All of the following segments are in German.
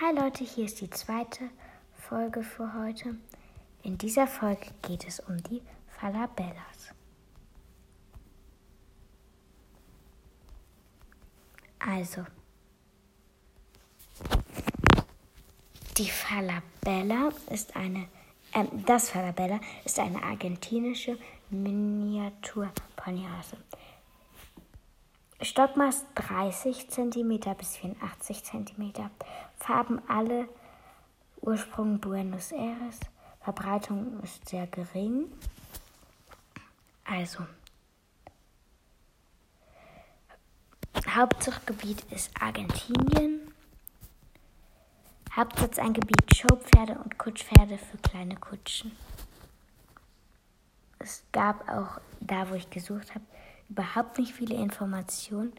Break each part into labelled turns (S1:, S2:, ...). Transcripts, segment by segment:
S1: Hi Leute, hier ist die zweite Folge für heute. In dieser Folge geht es um die Falabellas. Also, die Falabella ist eine, äh, das Falabella ist eine argentinische Miniatur-Ponyrasse. Stockmaß 30 cm bis 84 cm. Farben alle Ursprung Buenos Aires. Verbreitung ist sehr gering. Also, Hauptzuchtgebiet ist Argentinien. Hauptsatzangebiet Showpferde und Kutschpferde für kleine Kutschen. Es gab auch da, wo ich gesucht habe, überhaupt nicht viele Informationen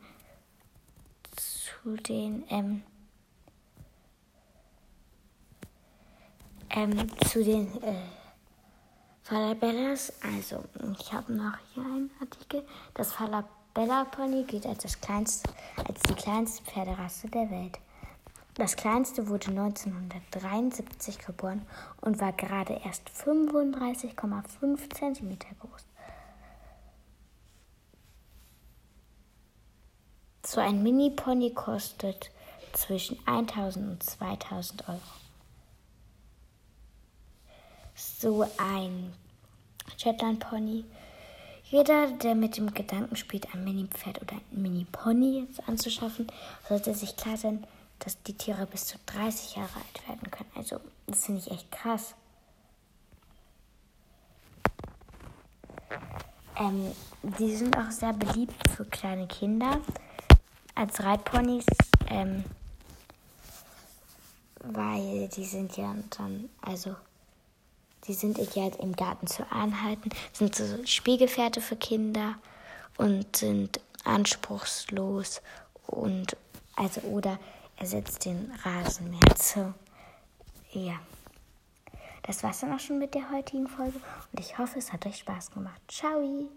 S1: zu den ähm, ähm, zu den äh, Falabellas. Also ich habe noch hier einen Artikel. Das Falabella Pony gilt als das kleinste, als die kleinste Pferderasse der Welt. Das kleinste wurde 1973 geboren und war gerade erst 35,5 cm groß. So ein Mini-Pony kostet zwischen 1000 und 2000 Euro. So ein Shetland-Pony. Jeder, der mit dem Gedanken spielt, ein Mini-Pferd oder ein Mini-Pony anzuschaffen, sollte sich klar sein, dass die Tiere bis zu 30 Jahre alt werden können. Also, das finde ich echt krass. Ähm, die sind auch sehr beliebt für kleine Kinder als Reitponys, ähm, weil die sind ja dann, also die sind ideal im Garten zu anhalten, sind so Spielgefährte für Kinder und sind anspruchslos und also oder ersetzt den Rasenmäher. So, ja. Das war's dann auch schon mit der heutigen Folge und ich hoffe, es hat euch Spaß gemacht. Ciao!